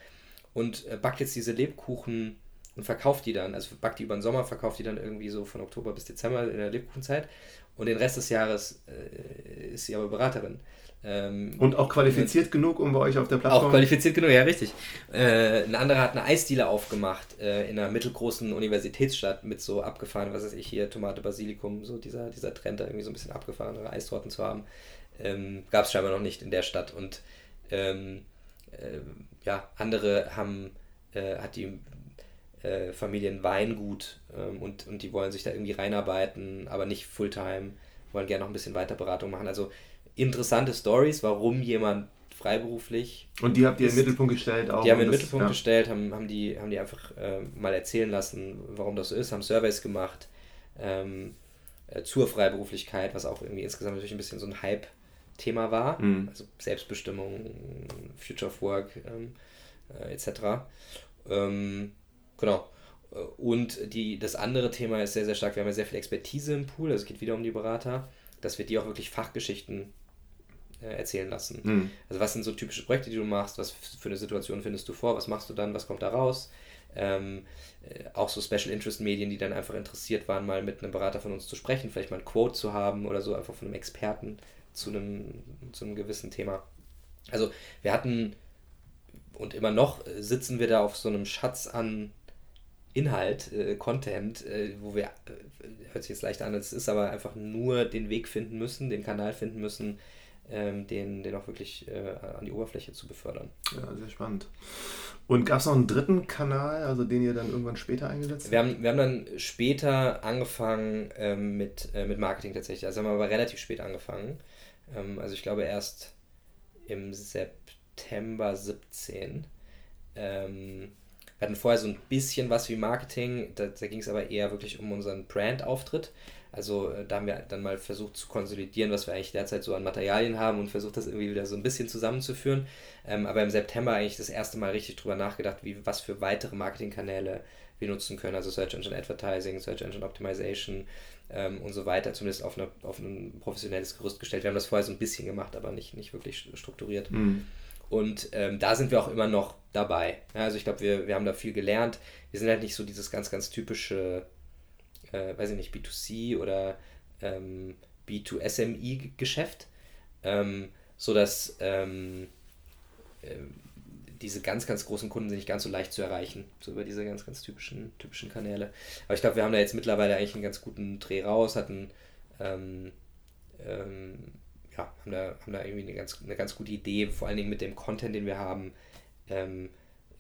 und äh, backt jetzt diese Lebkuchen und verkauft die dann, also backt die über den Sommer, verkauft die dann irgendwie so von Oktober bis Dezember in der Lebkuchenzeit und den Rest des Jahres äh, ist sie aber Beraterin. Ähm, und auch qualifiziert genug, um bei euch auf der Plattform. Auch qualifiziert genug, ja, richtig. Äh, ein anderer hat eine Eisdiele aufgemacht äh, in einer mittelgroßen Universitätsstadt mit so abgefahren, was weiß ich hier, Tomate, Basilikum, so dieser, dieser Trend, da irgendwie so ein bisschen abgefahrenere Eistorten zu haben. Ähm, Gab es scheinbar noch nicht in der Stadt. Und ähm, äh, ja, andere haben, äh, hat die äh, Familien Weingut ähm, und, und die wollen sich da irgendwie reinarbeiten, aber nicht Fulltime, wollen gerne noch ein bisschen weiter Beratung machen. Also interessante Stories, warum jemand freiberuflich. Und die habt ihr in den Mittelpunkt gestellt auch? Die haben in den Mittelpunkt ja. gestellt, haben, haben, die, haben die einfach äh, mal erzählen lassen, warum das so ist, haben Surveys gemacht ähm, äh, zur Freiberuflichkeit, was auch irgendwie insgesamt natürlich ein bisschen so ein Hype-Thema war. Mhm. Also Selbstbestimmung, Future of Work ähm, äh, etc. Ähm, genau. Und die, das andere Thema ist sehr, sehr stark. Wir haben ja sehr viel Expertise im Pool, also es geht wieder um die Berater, dass wir die auch wirklich Fachgeschichten äh, erzählen lassen. Mhm. Also was sind so typische Projekte, die du machst, was für eine Situation findest du vor, was machst du dann, was kommt da raus? Ähm, äh, auch so Special Interest Medien, die dann einfach interessiert waren, mal mit einem Berater von uns zu sprechen, vielleicht mal ein Quote zu haben oder so, einfach von einem Experten zu einem, zu einem gewissen Thema. Also wir hatten und immer noch sitzen wir da auf so einem Schatz an Inhalt, äh, Content, äh, wo wir, äh, hört sich jetzt leicht an, es ist aber einfach nur den Weg finden müssen, den Kanal finden müssen, ähm, den, den auch wirklich äh, an die Oberfläche zu befördern. Ja, sehr spannend. Und gab es noch einen dritten Kanal, also den ihr dann irgendwann später eingesetzt habt? Wir haben, wir haben dann später angefangen ähm, mit, äh, mit Marketing tatsächlich. Also haben wir aber relativ spät angefangen. Ähm, also ich glaube erst im September 17. Ähm, wir hatten vorher so ein bisschen was wie Marketing, da, da ging es aber eher wirklich um unseren Brand-Auftritt. Also äh, da haben wir dann mal versucht zu konsolidieren, was wir eigentlich derzeit so an Materialien haben und versucht das irgendwie wieder so ein bisschen zusammenzuführen. Ähm, aber im September eigentlich das erste Mal richtig drüber nachgedacht, wie, was für weitere Marketingkanäle wir nutzen können. Also Search Engine Advertising, Search Engine Optimization ähm, und so weiter, zumindest auf, eine, auf ein professionelles Gerüst gestellt. Wir haben das vorher so ein bisschen gemacht, aber nicht, nicht wirklich strukturiert. Mhm. Und ähm, da sind wir auch immer noch dabei. Ja, also ich glaube, wir, wir haben da viel gelernt. Wir sind halt nicht so dieses ganz, ganz typische äh, weiß ich nicht, B2C oder ähm, B2SMI-Geschäft, ähm, sodass ähm, äh, diese ganz, ganz großen Kunden sind nicht ganz so leicht zu erreichen, so über diese ganz, ganz typischen, typischen Kanäle. Aber ich glaube, wir haben da jetzt mittlerweile eigentlich einen ganz guten Dreh raus, hatten ähm, ähm, ja, haben da, haben da irgendwie eine ganz, eine ganz gute Idee, vor allen Dingen mit dem Content, den wir haben, ähm,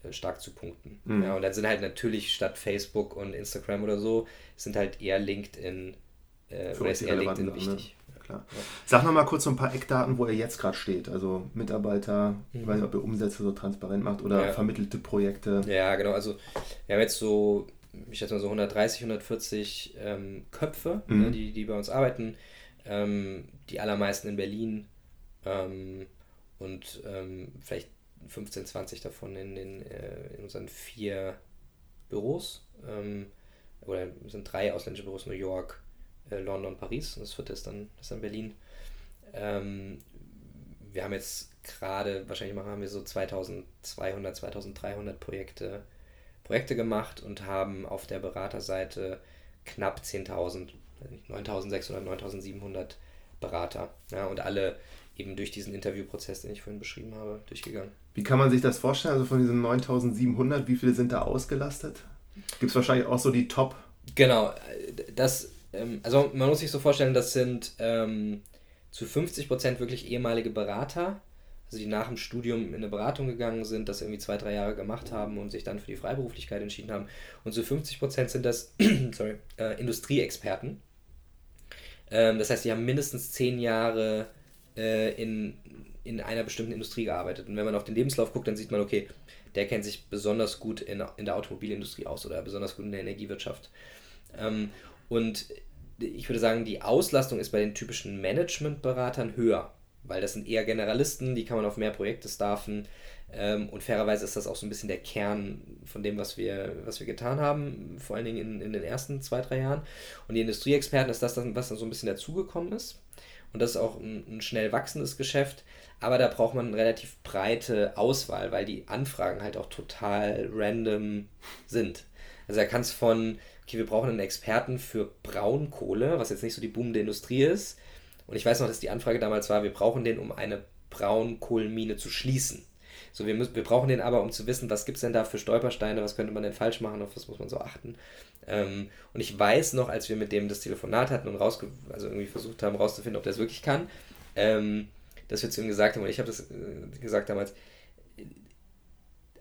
äh, stark zu punkten. Mhm. Ja, und dann sind halt natürlich statt Facebook und Instagram oder so, sind halt eher LinkedIn äh, oder ist eher LinkedIn ne? wichtig. Ne? Klar. Ja. Sag noch mal kurz so ein paar Eckdaten, wo ihr jetzt gerade steht. Also Mitarbeiter, mhm. ich weiß nicht, ob ihr Umsätze so transparent macht oder ja. vermittelte Projekte. Ja, genau. Also wir haben jetzt so, ich schätze mal so 130, 140 ähm, Köpfe, ne, mhm. ne, die, die bei uns arbeiten. Ähm, die allermeisten in Berlin ähm, und ähm, vielleicht 15, 20 davon in, den, äh, in unseren vier Büros. Ähm, oder sind drei ausländische Büros, New York, äh, London, Paris. Und das vierte ist dann, ist dann Berlin. Ähm, wir haben jetzt gerade, wahrscheinlich haben wir so 2200, 2300 Projekte, Projekte gemacht und haben auf der Beraterseite knapp 10.000, 9.600, 9.700 Berater. Ja, und alle eben durch diesen Interviewprozess, den ich vorhin beschrieben habe, durchgegangen. Wie kann man sich das vorstellen? Also von diesen 9700, wie viele sind da ausgelastet? Gibt es wahrscheinlich auch so die Top? Genau, das, ähm, also man muss sich so vorstellen, das sind ähm, zu 50 Prozent wirklich ehemalige Berater, also die nach dem Studium in eine Beratung gegangen sind, das irgendwie zwei, drei Jahre gemacht haben und sich dann für die Freiberuflichkeit entschieden haben. Und zu 50 Prozent sind das [CLEARS THROAT] sorry, äh, Industrieexperten. Ähm, das heißt, die haben mindestens zehn Jahre äh, in, in einer bestimmten Industrie gearbeitet. Und wenn man auf den Lebenslauf guckt, dann sieht man, okay, der kennt sich besonders gut in, in der Automobilindustrie aus oder besonders gut in der Energiewirtschaft. Ähm, und ich würde sagen, die Auslastung ist bei den typischen Managementberatern höher, weil das sind eher Generalisten, die kann man auf mehr Projekte staffen. Ähm, und fairerweise ist das auch so ein bisschen der Kern von dem, was wir, was wir getan haben, vor allen Dingen in, in den ersten zwei, drei Jahren. Und die Industrieexperten ist das, was dann so ein bisschen dazugekommen ist. Und das ist auch ein, ein schnell wachsendes Geschäft. Aber da braucht man eine relativ breite Auswahl, weil die Anfragen halt auch total random sind. Also da kann es von, okay, wir brauchen einen Experten für Braunkohle, was jetzt nicht so die boomende Industrie ist. Und ich weiß noch, dass die Anfrage damals war, wir brauchen den, um eine Braunkohlenmine zu schließen. So, wir, müssen, wir brauchen den aber, um zu wissen, was gibt es denn da für Stolpersteine, was könnte man denn falsch machen, auf was muss man so achten. Ähm, und ich weiß noch, als wir mit dem das Telefonat hatten und rausge also irgendwie versucht haben, rauszufinden, ob der es wirklich kann, ähm, dass wir zu ihm gesagt haben, und ich habe das äh, gesagt damals,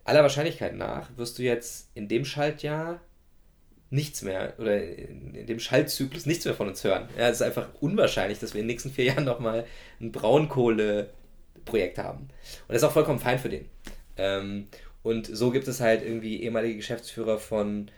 aller Wahrscheinlichkeit nach wirst du jetzt in dem Schaltjahr nichts mehr oder in dem Schaltzyklus nichts mehr von uns hören. Ja, es ist einfach unwahrscheinlich, dass wir in den nächsten vier [LAUGHS] Jahren nochmal ein Braunkohle-Projekt haben. Und das ist auch vollkommen fein für den. Ähm, und so gibt es halt irgendwie ehemalige Geschäftsführer von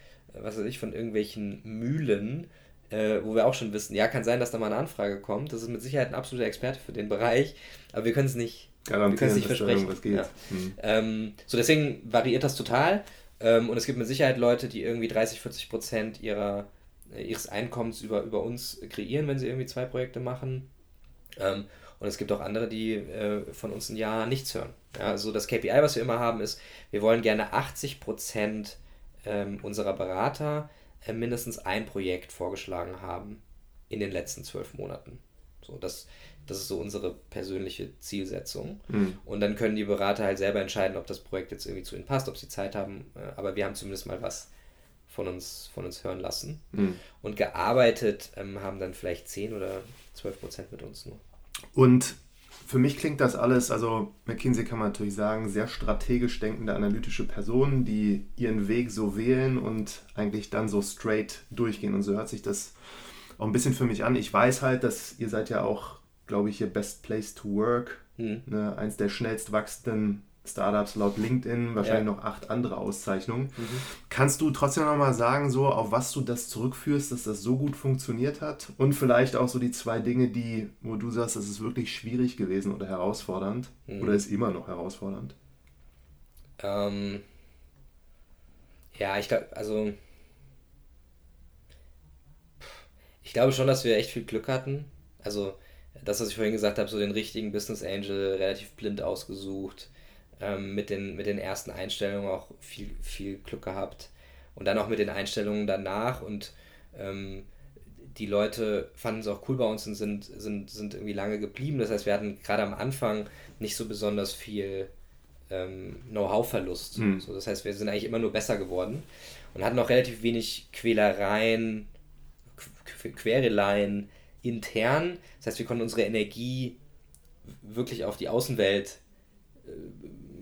was weiß ich, von irgendwelchen Mühlen, äh, wo wir auch schon wissen, ja, kann sein, dass da mal eine Anfrage kommt. Das ist mit Sicherheit ein absoluter Experte für den Bereich, aber wir können es nicht, wir können es nicht versprechen. Ja. Hm. Ähm, so deswegen variiert das total. Ähm, und es gibt mit Sicherheit Leute, die irgendwie 30, 40 Prozent ihrer, äh, ihres Einkommens über, über uns kreieren, wenn sie irgendwie zwei Projekte machen. Ähm, und es gibt auch andere, die äh, von uns ein Jahr nichts hören. Ja, also das KPI, was wir immer haben, ist, wir wollen gerne 80 Prozent ähm, unserer Berater äh, mindestens ein Projekt vorgeschlagen haben in den letzten zwölf Monaten. So, das, das ist so unsere persönliche Zielsetzung. Mhm. Und dann können die Berater halt selber entscheiden, ob das Projekt jetzt irgendwie zu ihnen passt, ob sie Zeit haben. Äh, aber wir haben zumindest mal was von uns, von uns hören lassen. Mhm. Und gearbeitet ähm, haben dann vielleicht 10 oder 12 Prozent mit uns nur. Und für mich klingt das alles, also McKinsey kann man natürlich sagen, sehr strategisch denkende analytische Personen, die ihren Weg so wählen und eigentlich dann so straight durchgehen. Und so hört sich das auch ein bisschen für mich an. Ich weiß halt, dass ihr seid ja auch, glaube ich, hier Best Place to Work, mhm. ne, eins der schnellst wachsenden Startups laut LinkedIn, wahrscheinlich ja. noch acht andere Auszeichnungen. Mhm. Kannst du trotzdem noch mal sagen, so auf was du das zurückführst, dass das so gut funktioniert hat? Und vielleicht auch so die zwei Dinge, die, wo du sagst, das ist wirklich schwierig gewesen oder herausfordernd mhm. oder ist immer noch herausfordernd? Ähm, ja, ich glaube, also ich glaube schon, dass wir echt viel Glück hatten. Also das, was ich vorhin gesagt habe, so den richtigen Business Angel relativ blind ausgesucht ähm, mit, den, mit den ersten Einstellungen auch viel, viel Glück gehabt. Und dann auch mit den Einstellungen danach und ähm, die Leute fanden es auch cool bei uns und sind, sind, sind irgendwie lange geblieben. Das heißt, wir hatten gerade am Anfang nicht so besonders viel ähm, Know-how-Verlust. Mhm. So, das heißt, wir sind eigentlich immer nur besser geworden und hatten auch relativ wenig Quälereien, Quereleien intern. Das heißt, wir konnten unsere Energie wirklich auf die Außenwelt äh,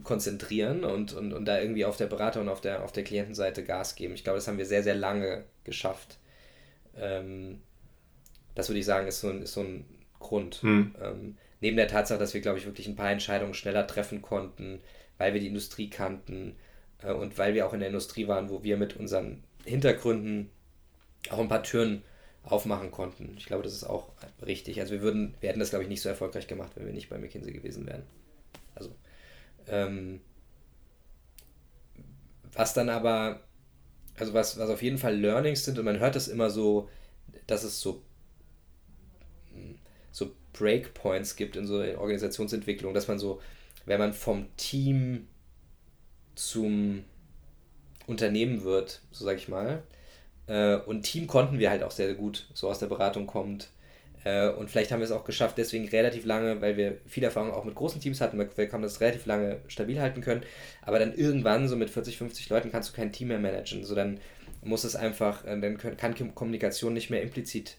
konzentrieren und, und, und da irgendwie auf der Berater- und auf der, auf der Klientenseite Gas geben. Ich glaube, das haben wir sehr, sehr lange geschafft. Ähm, das würde ich sagen, ist so ein, ist so ein Grund. Hm. Ähm, neben der Tatsache, dass wir, glaube ich, wirklich ein paar Entscheidungen schneller treffen konnten, weil wir die Industrie kannten äh, und weil wir auch in der Industrie waren, wo wir mit unseren Hintergründen auch ein paar Türen aufmachen konnten. Ich glaube, das ist auch richtig. Also wir würden, wir hätten das, glaube ich, nicht so erfolgreich gemacht, wenn wir nicht bei McKinsey gewesen wären. Also ähm, was dann aber, also was, was auf jeden Fall Learnings sind, und man hört das immer so, dass es so, so Breakpoints gibt in so Organisationsentwicklung, dass man so, wenn man vom Team zum Unternehmen wird, so sag ich mal, äh, und Team konnten wir halt auch sehr gut, so aus der Beratung kommt, äh, und vielleicht haben wir es auch geschafft, deswegen relativ lange, weil wir viel Erfahrung auch mit großen Teams hatten, wir haben das relativ lange stabil halten können. Aber dann irgendwann, so mit 40, 50 Leuten, kannst du kein Team mehr managen. So dann muss es einfach, äh, dann kann Kommunikation nicht mehr implizit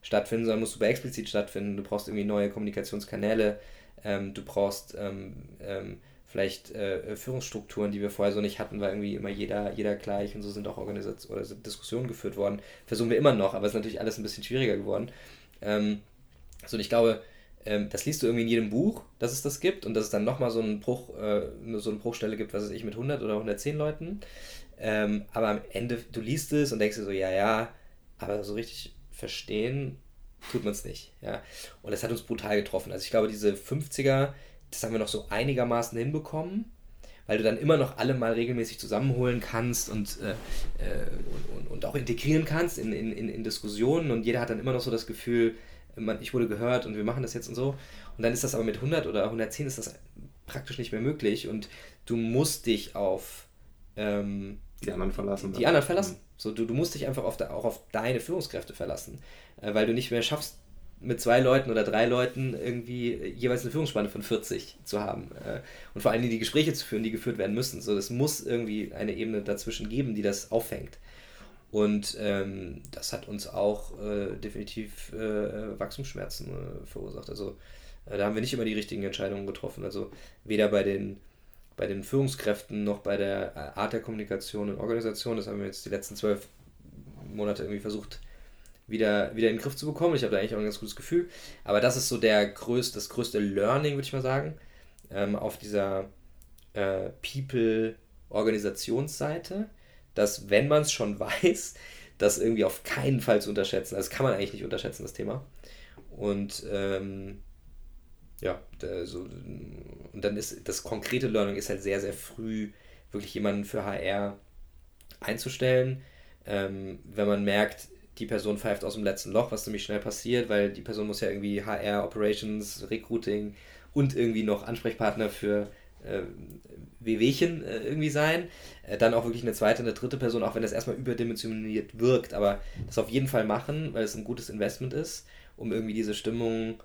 stattfinden, sondern muss super explizit stattfinden. Du brauchst irgendwie neue Kommunikationskanäle, ähm, du brauchst ähm, ähm, vielleicht äh, Führungsstrukturen, die wir vorher so nicht hatten, weil irgendwie immer jeder, jeder gleich und so sind auch Organisationen oder Diskussionen geführt worden. Versuchen wir immer noch, aber es ist natürlich alles ein bisschen schwieriger geworden. Ähm, also und ich glaube, ähm, das liest du irgendwie in jedem Buch, dass es das gibt und dass es dann nochmal so einen Bruch, äh, so eine Bruchstelle gibt, was weiß ich, mit 100 oder 110 Leuten. Ähm, aber am Ende, du liest es und denkst dir so, ja, ja, aber so richtig verstehen tut man es nicht. Ja? Und das hat uns brutal getroffen. Also ich glaube, diese 50er, das haben wir noch so einigermaßen hinbekommen weil du dann immer noch alle mal regelmäßig zusammenholen kannst und, äh, äh, und, und, auch integrieren kannst in, in, in Diskussionen und jeder hat dann immer noch so das Gefühl, man, ich wurde gehört und wir machen das jetzt und so. Und dann ist das aber mit 100 oder 110 ist das praktisch nicht mehr möglich und du musst dich auf ähm, die anderen verlassen. Die anderen verlassen. So, du, du musst dich einfach auf de, auch auf deine Führungskräfte verlassen, äh, weil du nicht mehr schaffst, mit zwei Leuten oder drei Leuten irgendwie jeweils eine Führungsspanne von 40 zu haben. Äh, und vor allem die Gespräche zu führen, die geführt werden müssen. So, es muss irgendwie eine Ebene dazwischen geben, die das auffängt. Und ähm, das hat uns auch äh, definitiv äh, Wachstumsschmerzen äh, verursacht. Also äh, da haben wir nicht immer die richtigen Entscheidungen getroffen. Also weder bei den, bei den Führungskräften noch bei der äh, Art der Kommunikation und Organisation. Das haben wir jetzt die letzten zwölf Monate irgendwie versucht wieder, wieder in den Griff zu bekommen. Ich habe da eigentlich auch ein ganz gutes Gefühl. Aber das ist so der größte, das größte Learning, würde ich mal sagen, ähm, auf dieser äh, People-Organisationsseite, dass wenn man es schon [LAUGHS] weiß, das irgendwie auf keinen Fall zu unterschätzen. Also das kann man eigentlich nicht unterschätzen, das Thema. Und ähm, ja, so, und dann ist das konkrete Learning ist halt sehr, sehr früh wirklich jemanden für HR einzustellen. Ähm, wenn man merkt, die Person pfeift aus dem letzten Loch, was ziemlich schnell passiert, weil die Person muss ja irgendwie HR, Operations, Recruiting und irgendwie noch Ansprechpartner für äh, WWchen äh, irgendwie sein. Äh, dann auch wirklich eine zweite, eine dritte Person, auch wenn das erstmal überdimensioniert wirkt, aber das auf jeden Fall machen, weil es ein gutes Investment ist, um irgendwie diese Stimmung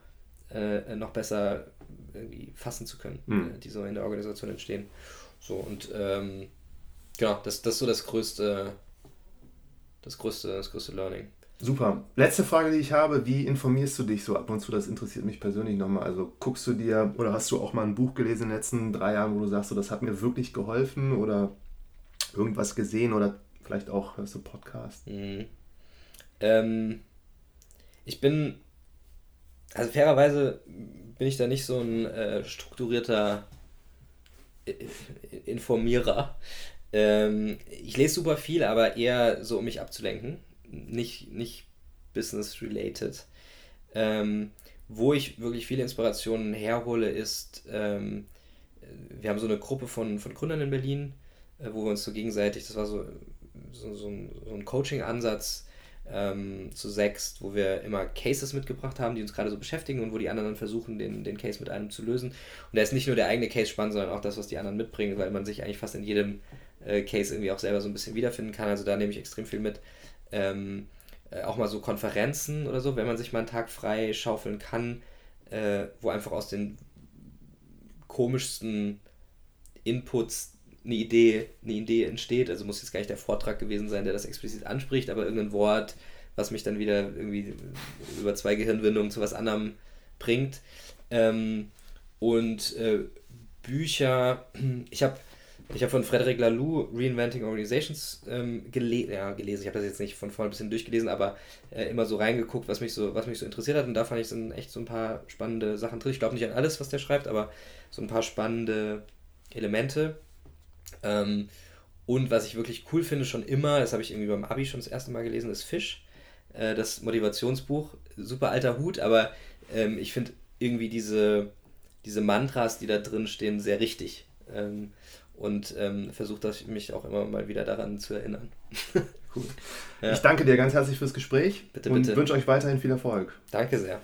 äh, noch besser irgendwie fassen zu können, mhm. die so in der Organisation entstehen. So und ähm, genau, das, das ist so das größte das größte, das größte Learning. Super. Letzte Frage, die ich habe, wie informierst du dich so ab und zu? Das interessiert mich persönlich nochmal. Also guckst du dir oder hast du auch mal ein Buch gelesen in den letzten drei Jahren, wo du sagst, so, das hat mir wirklich geholfen oder irgendwas gesehen oder vielleicht auch hörst du Podcast? Mhm. Ähm, ich bin, also fairerweise bin ich da nicht so ein äh, strukturierter äh, Informierer. Ähm, ich lese super viel, aber eher so, um mich abzulenken. Nicht, nicht business-related. Ähm, wo ich wirklich viele Inspirationen herhole, ist, ähm, wir haben so eine Gruppe von, von Gründern in Berlin, äh, wo wir uns so gegenseitig, das war so, so, so ein, so ein Coaching-Ansatz, ähm, zu sechst, wo wir immer Cases mitgebracht haben, die uns gerade so beschäftigen und wo die anderen dann versuchen, den, den Case mit einem zu lösen. Und da ist nicht nur der eigene Case spannend, sondern auch das, was die anderen mitbringen, weil man sich eigentlich fast in jedem äh, Case irgendwie auch selber so ein bisschen wiederfinden kann. Also da nehme ich extrem viel mit. Ähm, äh, auch mal so Konferenzen oder so, wenn man sich mal einen Tag frei schaufeln kann, äh, wo einfach aus den komischsten Inputs eine Idee, eine Idee entsteht. Also muss jetzt gar nicht der Vortrag gewesen sein, der das explizit anspricht, aber irgendein Wort, was mich dann wieder irgendwie über zwei Gehirnwindungen zu was anderem bringt. Ähm, und äh, Bücher, ich habe ich hab von Frederic Laloux Reinventing Organizations ähm, gele ja, gelesen. Ich habe das jetzt nicht von vorne bis hin durchgelesen, aber äh, immer so reingeguckt, was mich so, was mich so interessiert hat. Und da fand ich sind echt so ein paar spannende Sachen drin. Ich glaube nicht an alles, was der schreibt, aber so ein paar spannende Elemente. Ähm, und was ich wirklich cool finde, schon immer, das habe ich irgendwie beim Abi schon das erste Mal gelesen, ist Fisch. Äh, das Motivationsbuch. Super alter Hut, aber ähm, ich finde irgendwie diese, diese Mantras, die da drin stehen, sehr richtig. Ähm, und ähm, versuche mich auch immer mal wieder daran zu erinnern. [LAUGHS] cool. Ja. Ich danke dir ganz herzlich fürs Gespräch bitte, und bitte. wünsche euch weiterhin viel Erfolg. Danke sehr.